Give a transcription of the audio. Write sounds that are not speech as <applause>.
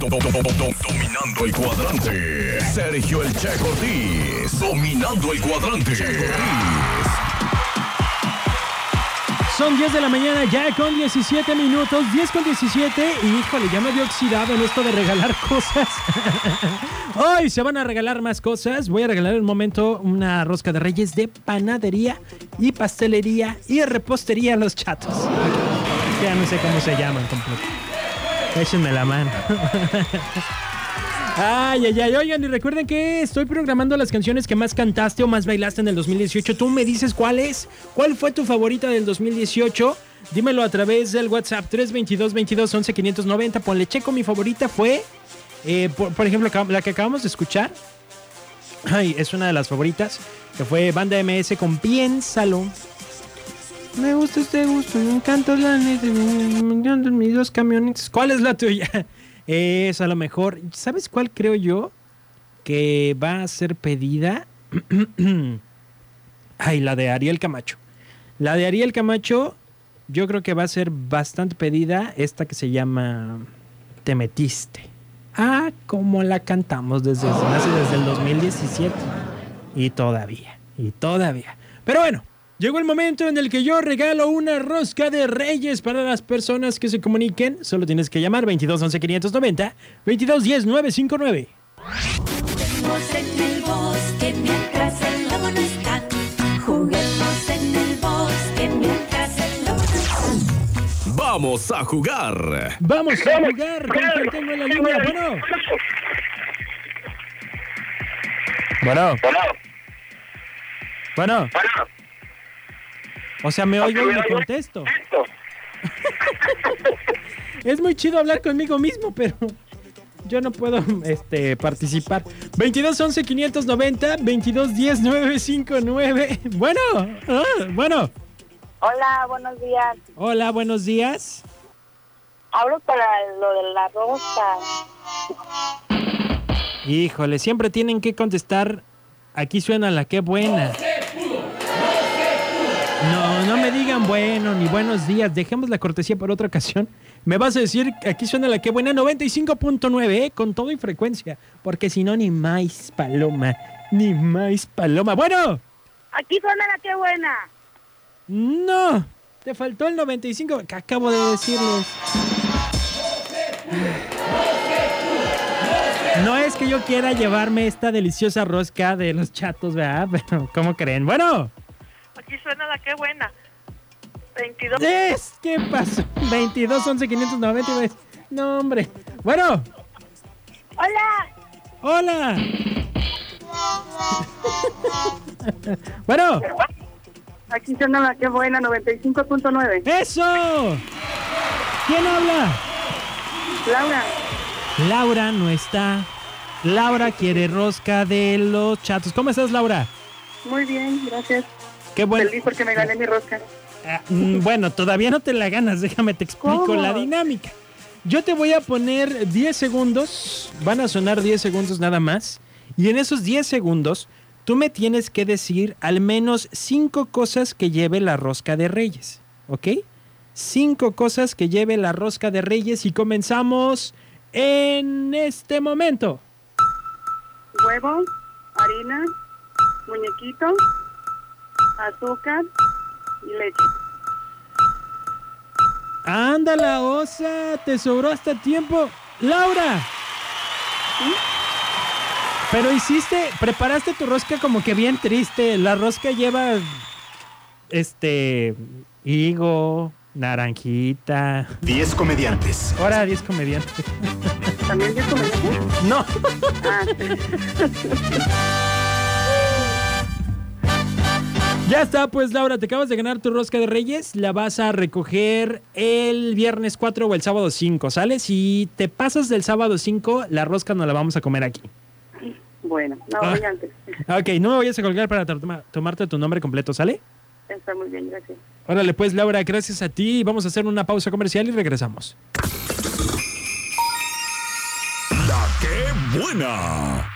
Dominando el cuadrante. Sergio El Che Ortiz. Dominando el cuadrante. Son 10 de la mañana ya con 17 minutos, 10 con 17 y híjole, ya me había oxidado en esto de regalar <laughs> cosas. Hoy se van a regalar más cosas. Voy a regalar en un momento una rosca de reyes de panadería y pastelería y repostería a los chatos. Ya no sé cómo se llaman completo. Échenme la mano. Ay, ay, ay, oigan, y recuerden que estoy programando las canciones que más cantaste o más bailaste en el 2018. Tú me dices cuál es, cuál fue tu favorita del 2018. Dímelo a través del WhatsApp 322 22 11 590. Ponle checo, mi favorita fue, eh, por, por, ejemplo, la que acabamos de escuchar. Ay, es una de las favoritas, que fue Banda MS con Piénsalo. Me gusta este gusto, me encanta la neta, me mis dos camionetas. ¿Cuál es la tuya? <laughs> Es a lo mejor, ¿sabes cuál creo yo? Que va a ser pedida. <clears throat> Ay, la de Ariel Camacho. La de Ariel Camacho, yo creo que va a ser bastante pedida. Esta que se llama Te metiste. Ah, como la cantamos desde, desde el 2017. Y todavía, y todavía. Pero bueno, Llegó el momento en el que yo regalo una rosca de reyes para las personas que se comuniquen. Solo tienes que llamar 22 11 590 22 10 959. Juguemos en el bosque mientras el lobo no está. Juguemos en el bosque mientras el lobo no está. Vamos a jugar. Vamos a jugar. ¿Con quién tengo en la línea? Bueno. Bueno. Bueno. O sea, me oigo y me contesto. <laughs> es muy chido hablar conmigo mismo, pero yo no puedo este, participar. 22 11 590 22 10 959. Bueno, ah, bueno. Hola, buenos días. Hola, buenos días. Hablo para lo de la rosa. Híjole, siempre tienen que contestar. Aquí suena la que buena. No, no me digan bueno ni buenos días. Dejemos la cortesía para otra ocasión. Me vas a decir aquí suena la que buena 95.9, ¿eh? con todo y frecuencia. Porque si no, ni más paloma. Ni más paloma. Bueno. Aquí suena la que buena. No. Te faltó el 95 que acabo de decirles. No es que yo quiera llevarme esta deliciosa rosca de los chatos, ¿verdad? <laughs> Pero, ¿cómo creen? Bueno. Aquí suena la que buena. 22. Es, ¿Qué pasó? 22, 11, 590. No, hombre. Bueno. Hola. Hola. <laughs> bueno. Aquí suena la que buena, 95.9. ¡Eso! ¿Quién habla? Laura. Laura no está. Laura quiere rosca de los chatos. ¿Cómo estás, Laura? Muy bien, gracias. Qué bueno. Feliz porque me gané mi rosca. Ah, mm, bueno, todavía no te la ganas, déjame te explico ¿Cómo? la dinámica. Yo te voy a poner 10 segundos, van a sonar 10 segundos nada más, y en esos 10 segundos tú me tienes que decir al menos 5 cosas que lleve la rosca de reyes, ¿ok? 5 cosas que lleve la rosca de reyes y comenzamos en este momento. Huevo, harina, muñequito, azúcar y leche. Anda la osa, te sobró hasta tiempo. Laura. Pero hiciste, preparaste tu rosca como que bien triste. La rosca lleva, este, higo, naranjita. 10 comediantes. Ahora 10 comediantes. ¿También es comediante? No. Ah, Ya está, pues Laura, te acabas de ganar tu rosca de reyes. La vas a recoger el viernes 4 o el sábado 5, ¿sale? Si te pasas del sábado 5, la rosca no la vamos a comer aquí. bueno, no, Ah. voy antes. <laughs> Ok, no me vayas a colgar para toma- tomarte tu nombre completo, ¿sale? Está muy bien, gracias. Órale, pues Laura, gracias a ti. Vamos a hacer una pausa comercial y regresamos. La que buena.